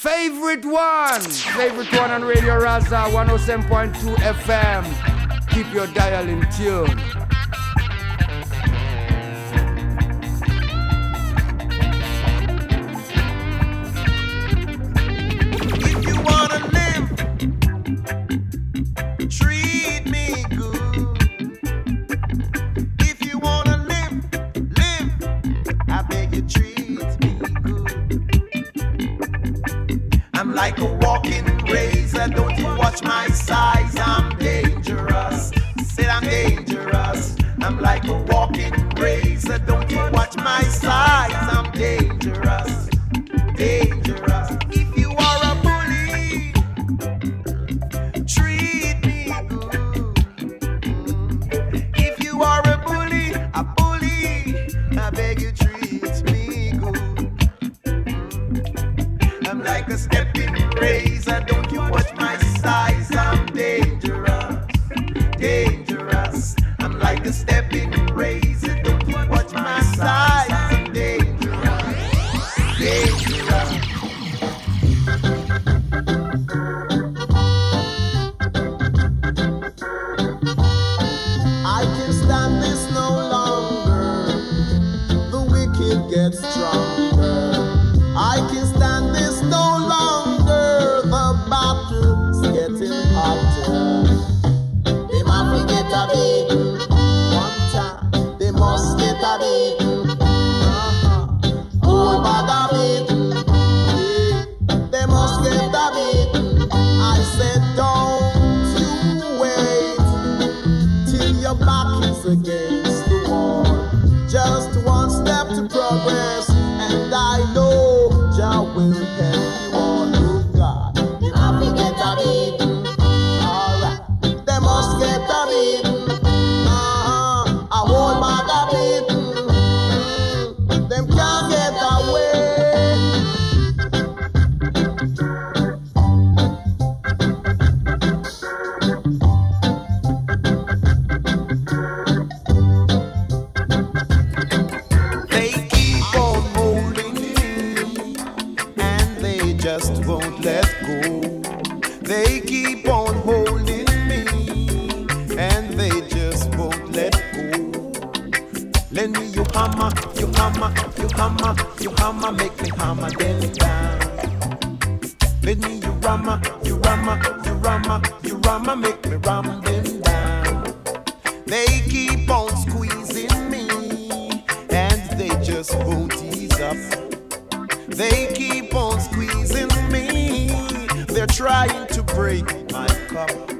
Favorite one. Favorite one on Radio Raza 107.2 FM. Keep your dial in tune. it gets strong. Oh, won't ease up. They keep on squeezing me, they're trying to break my cup.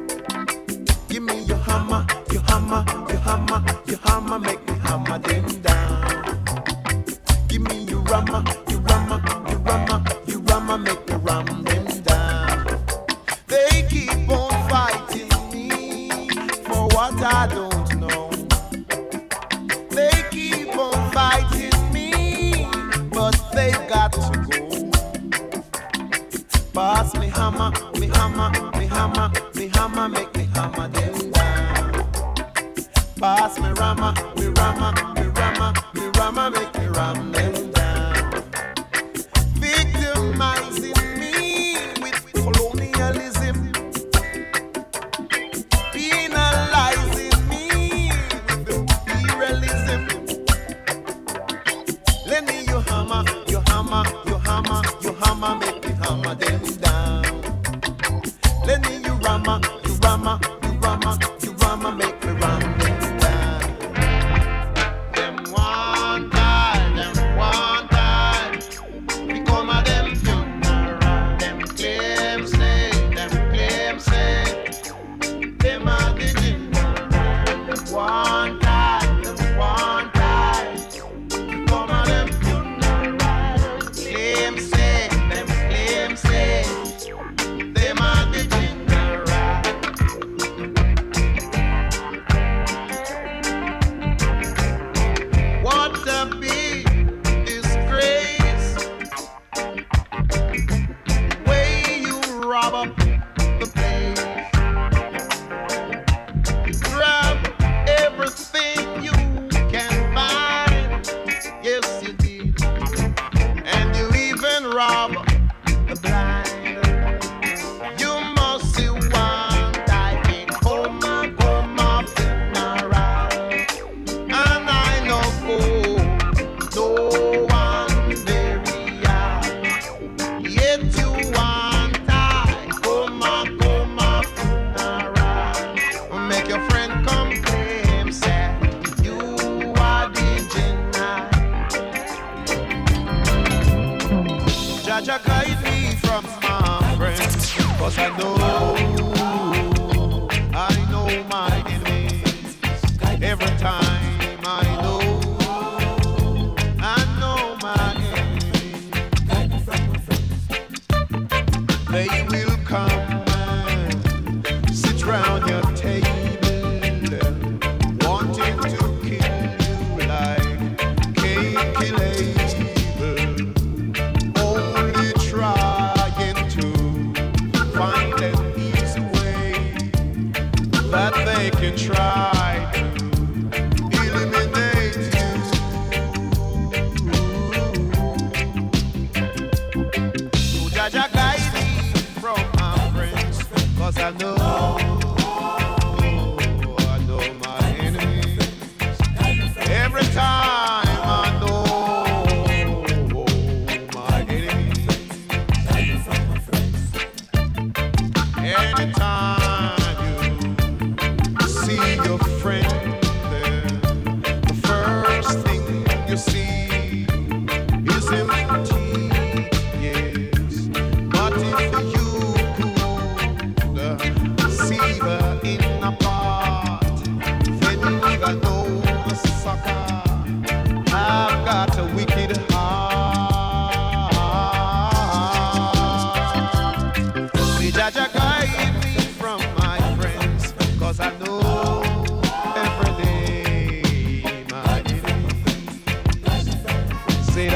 day will come.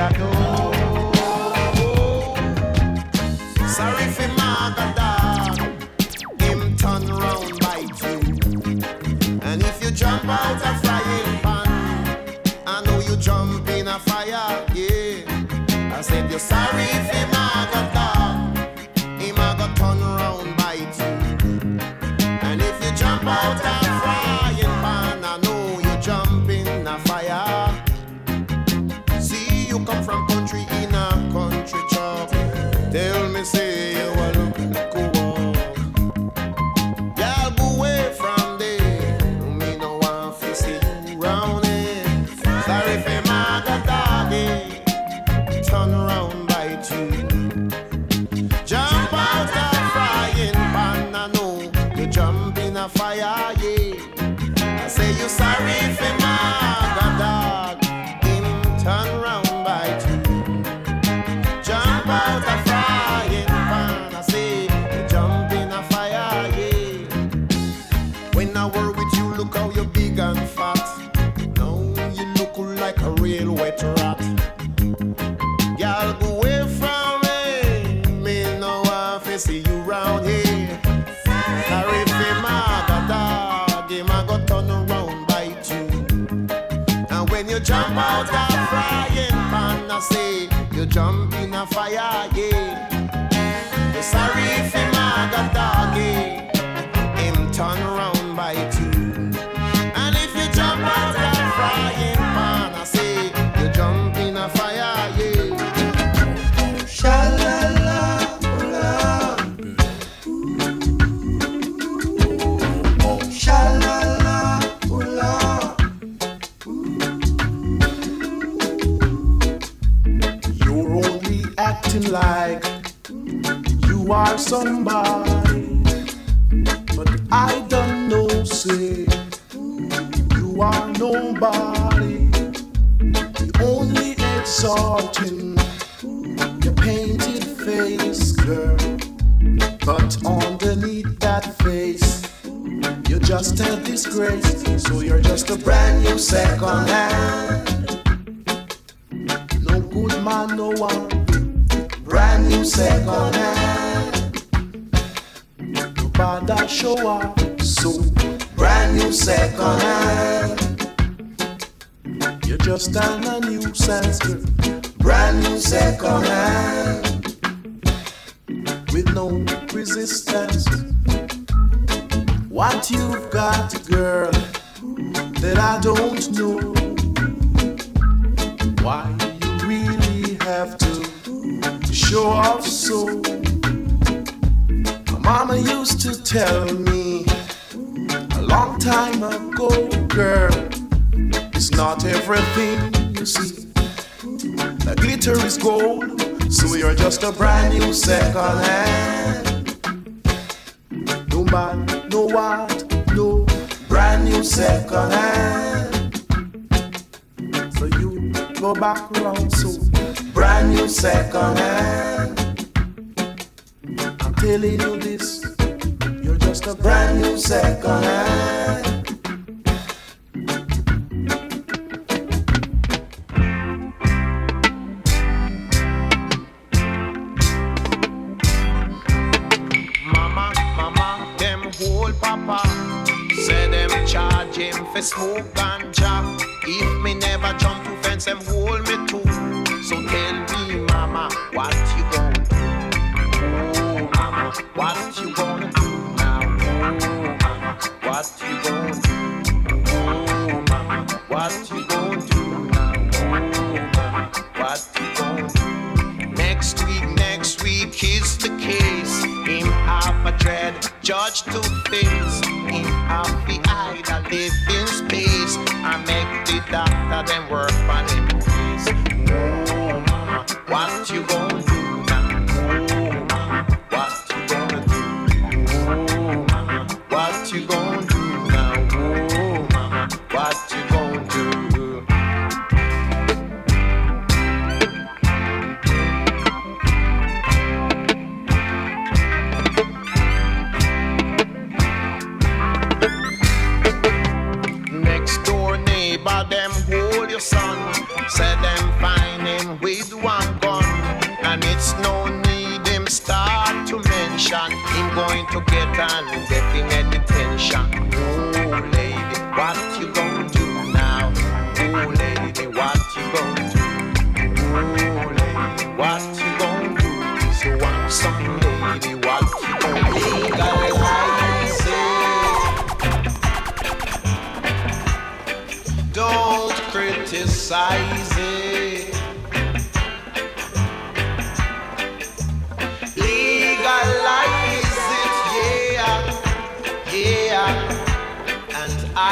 I go. jump out a frying pan, I say you jump in a fire, yeah. You sorry if him had yeah. doggy, him turn round. somebody, but I don't know, say, you are nobody. You only exalting your painted face, girl. But underneath that face, you're just a disgrace. So you're just a brand new second hand. existence. What you've got, girl, that I don't know. Why you really have to show off so. My mama used to tell me a long time ago, girl, it's not everything you see. The glitter is gold. So you're just a brand new second hand man, no what, no brand new second hand. So you go back round so brand new second hand. I'm telling you this, you're just a brand new second hand. What you gonna do now, woman? What you gonna do? Next week, next week is the case. Him have a dread judge to face. Him have the eye that live in space. I make the doctor then work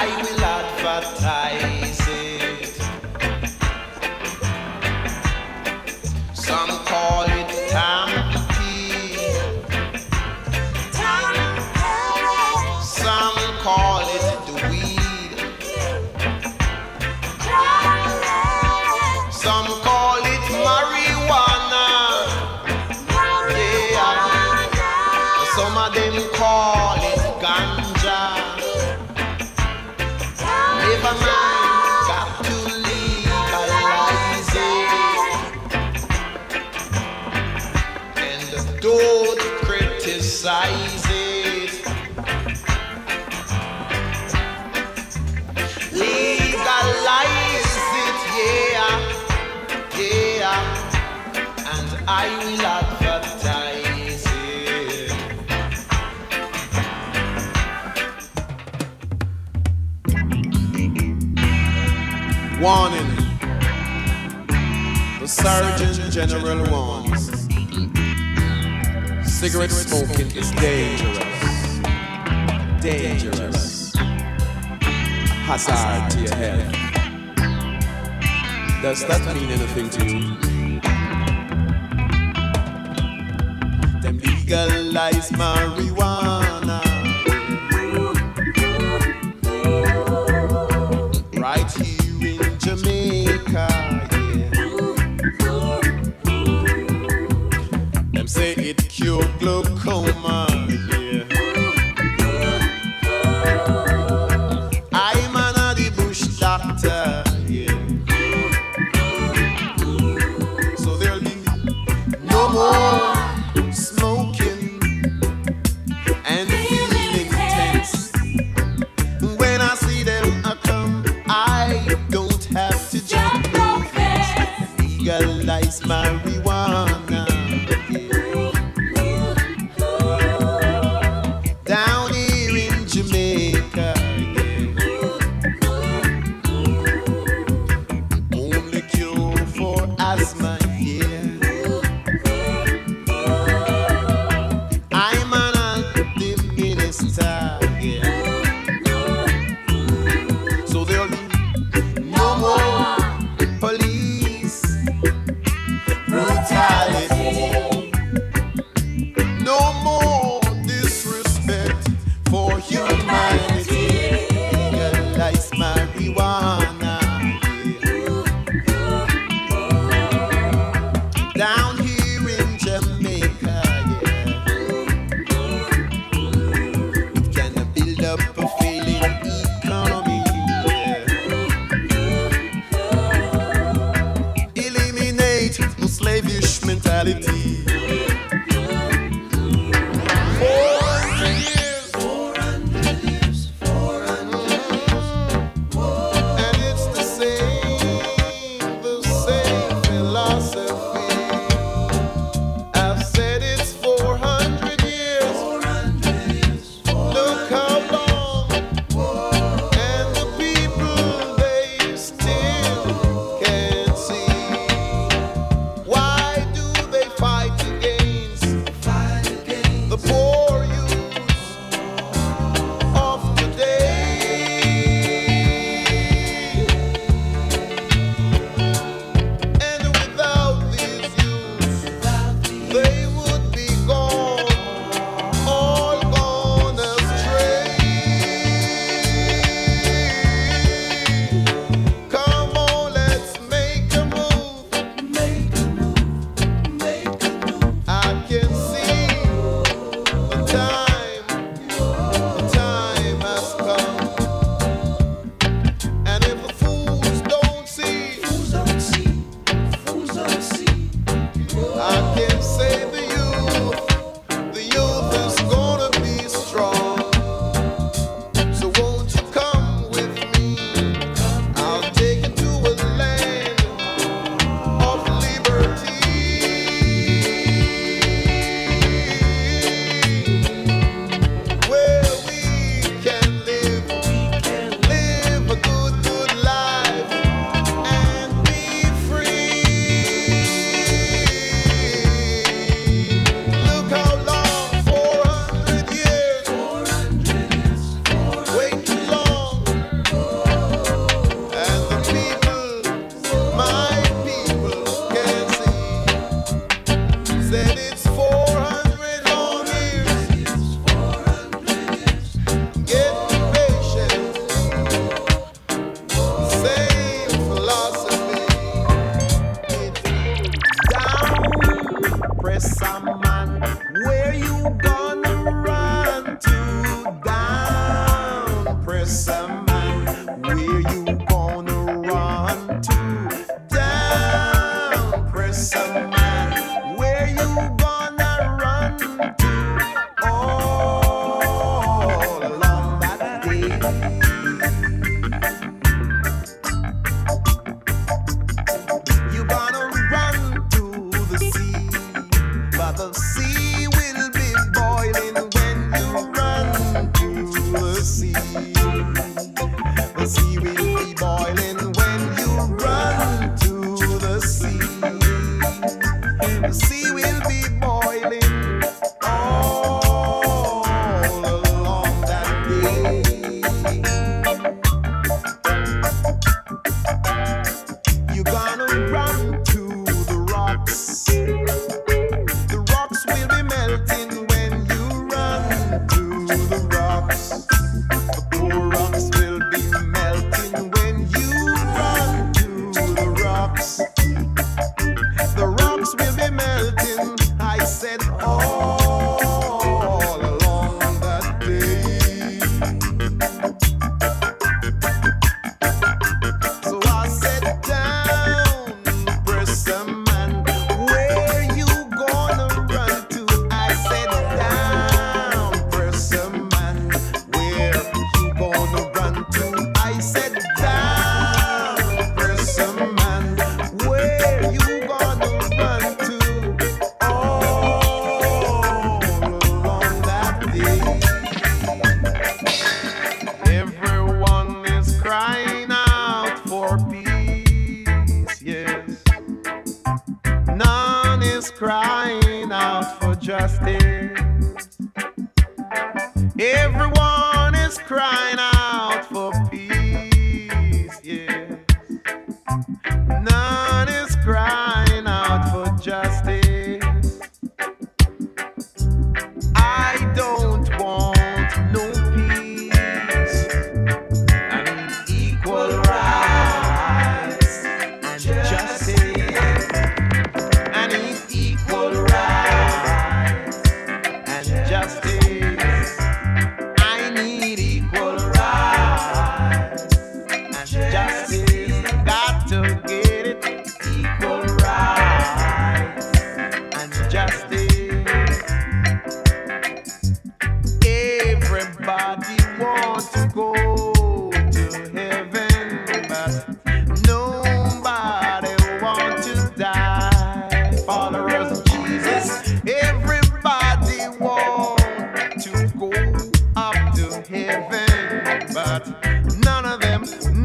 I will Surgeon General warns cigarette smoking is dangerous. Dangerous. Hazard to your health. Does that mean anything to you? Them legalize marijuana.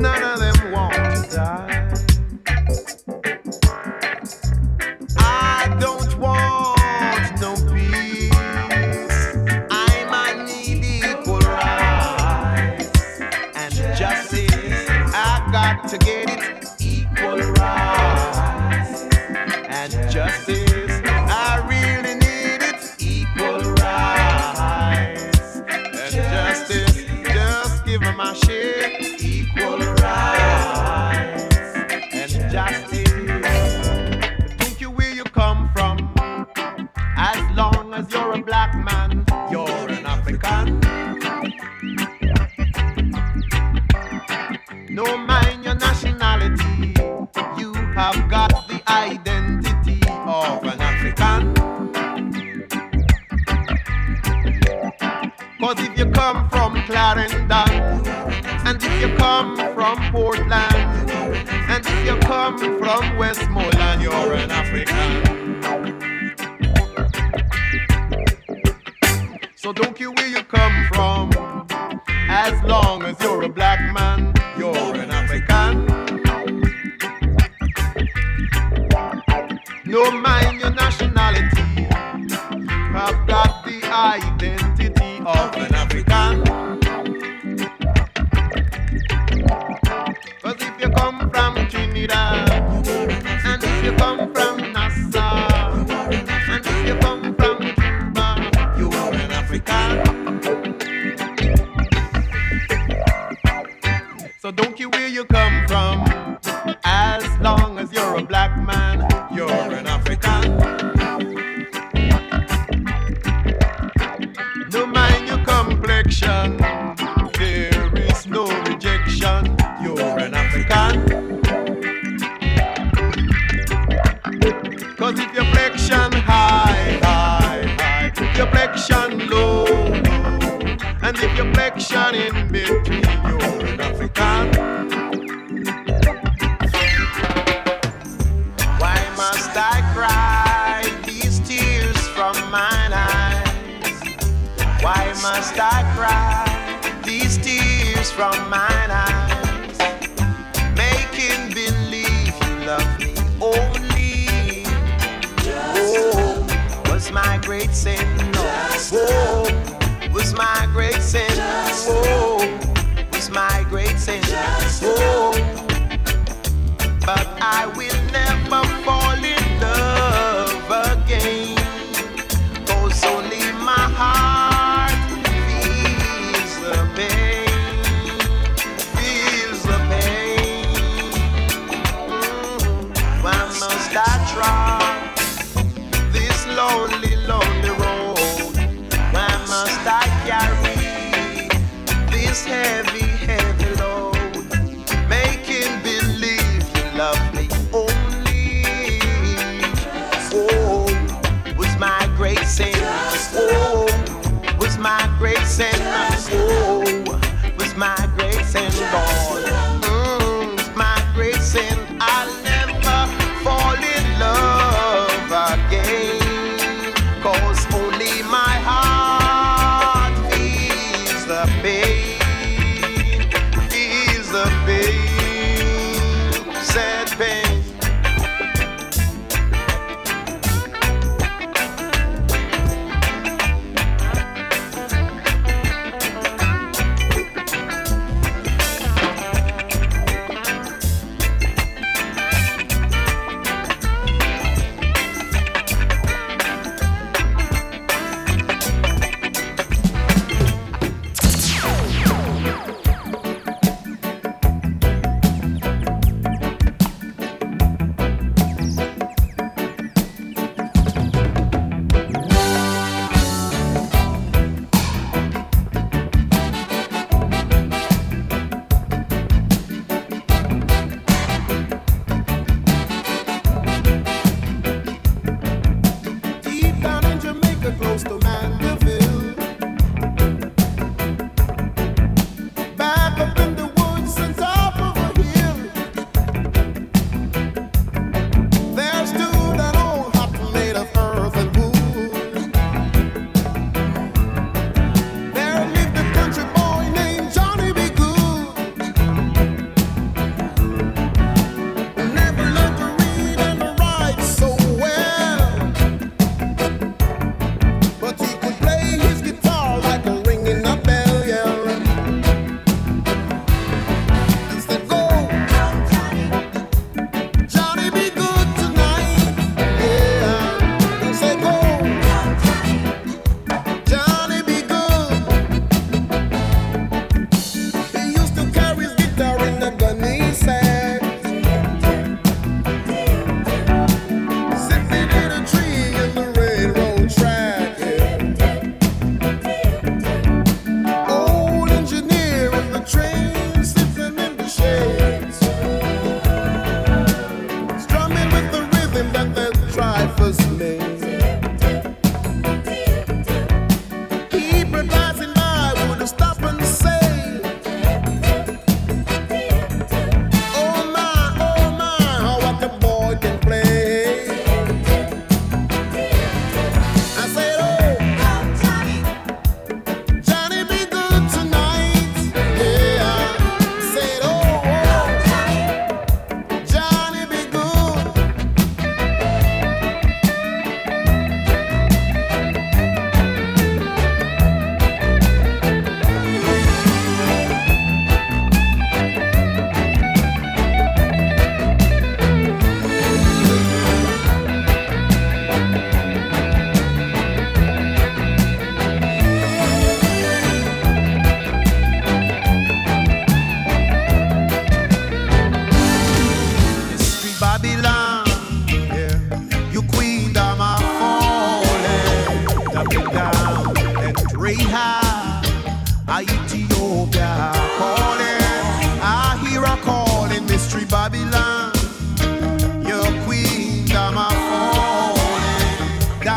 As man, an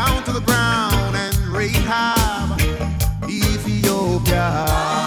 down to the ground and Rahab, Ethiopia.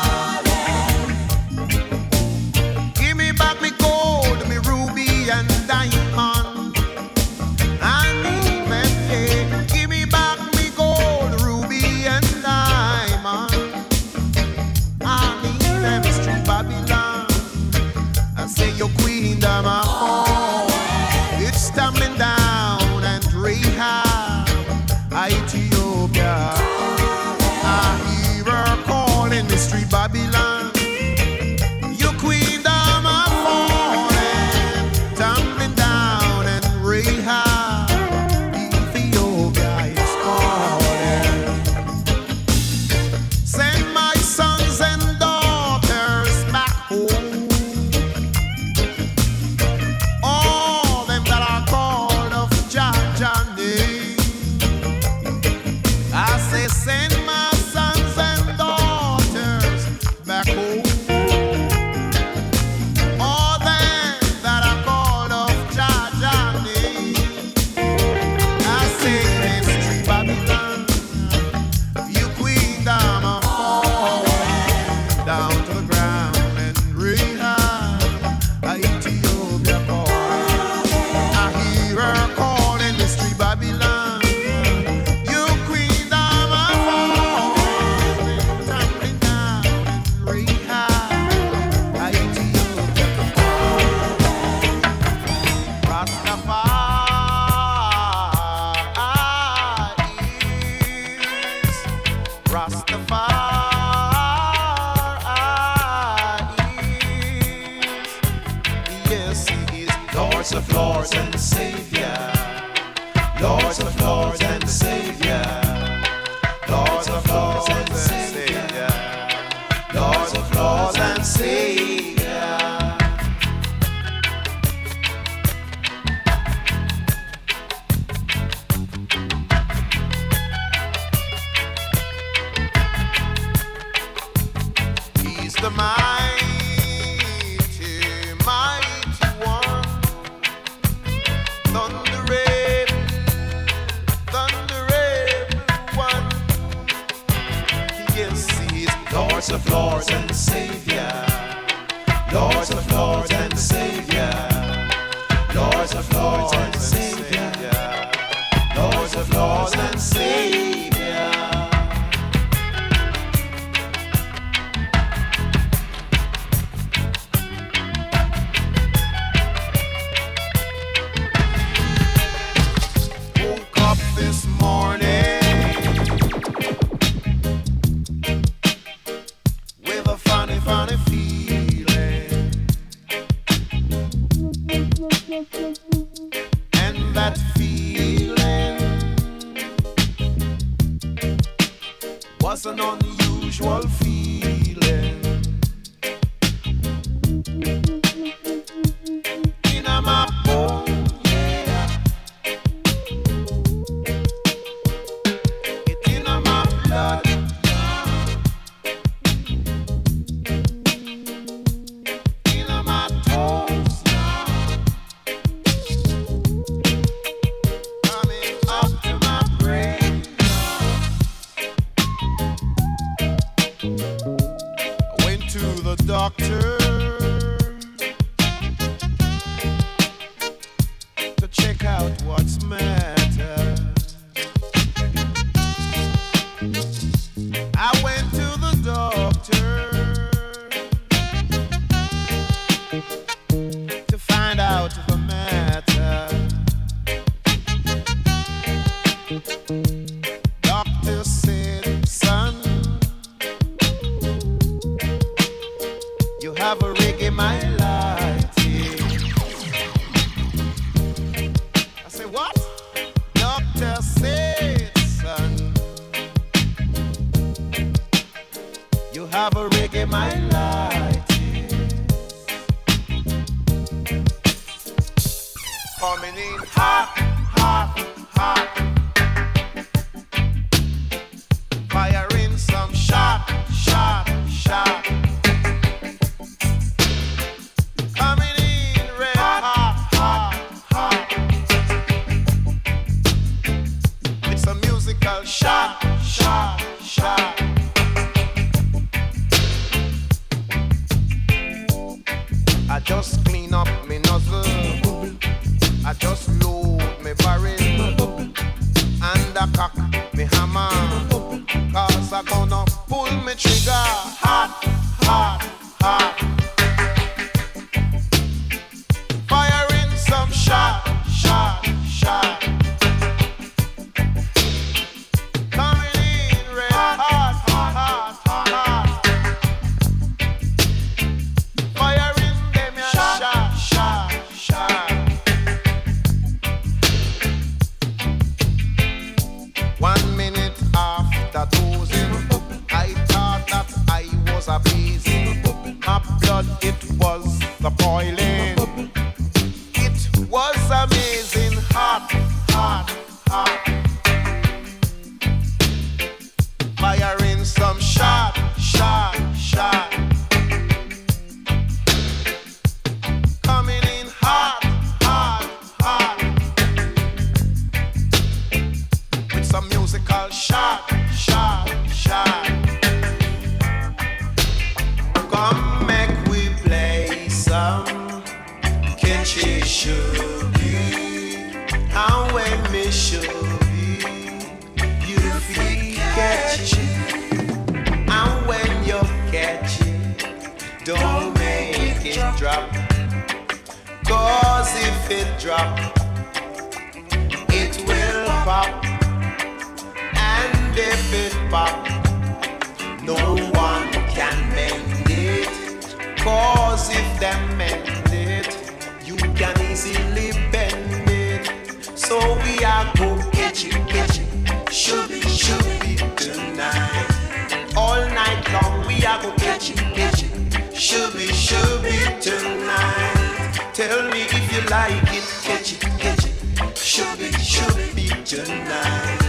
Like it, catch it, catch it, should be, should be tonight.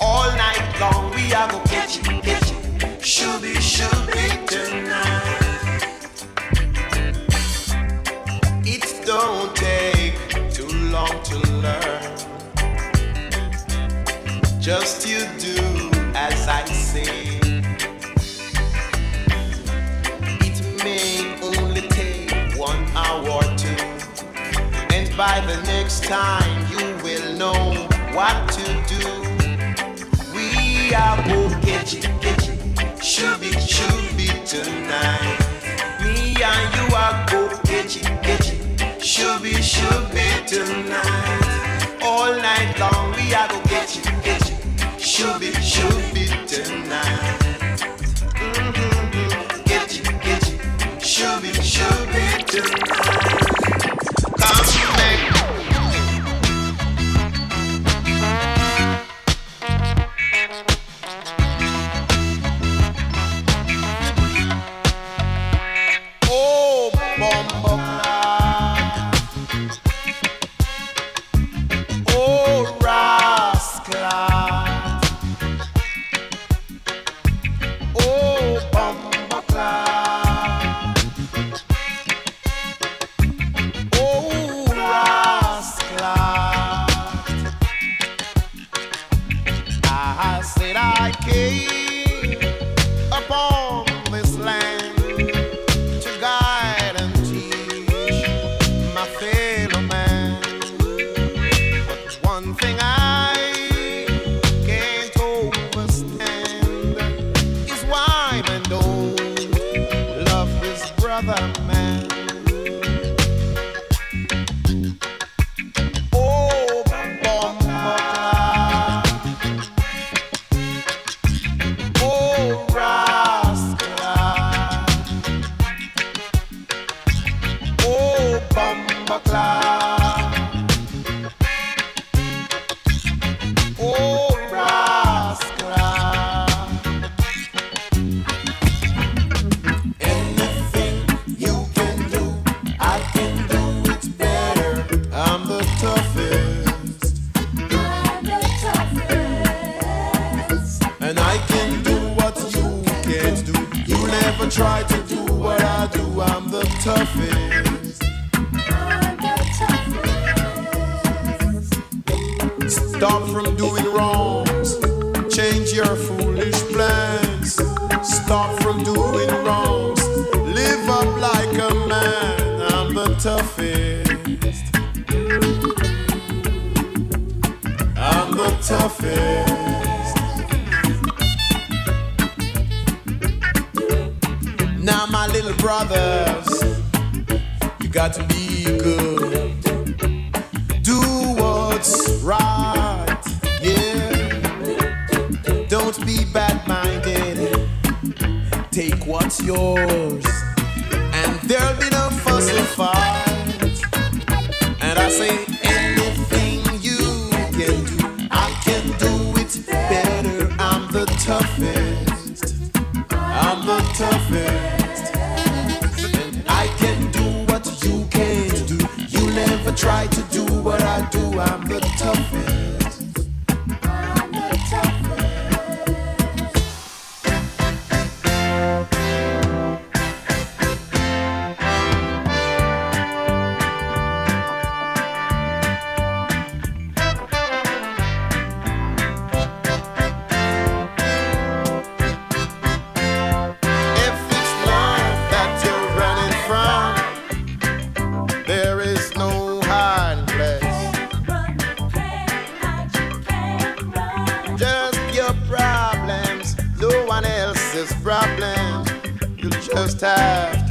All night long we are go catch it, catch it, should be, should be tonight. It don't take too long to learn. Just you do as I say. By the next time you will know what to do. We are both get it, get it. Should be, should be tonight. Me and you are both get it, get it. Should be, should be tonight. All night long we are go get it, get it. Should be, should be tonight. Mhm. Get it, get it. Should be, should be tonight. Stop from doing wrongs. Change your foolish plans. Stop from doing wrongs. Live up like a man. I'm the toughest. I'm the toughest. Now, my little brothers, you got to be good. Take what's yours, and there'll be no fuss or fight. And I say, anything you can do, I can do it better. I'm the toughest. I'm the toughest. And I can do what you can't do. You never try to do what I do. I'm You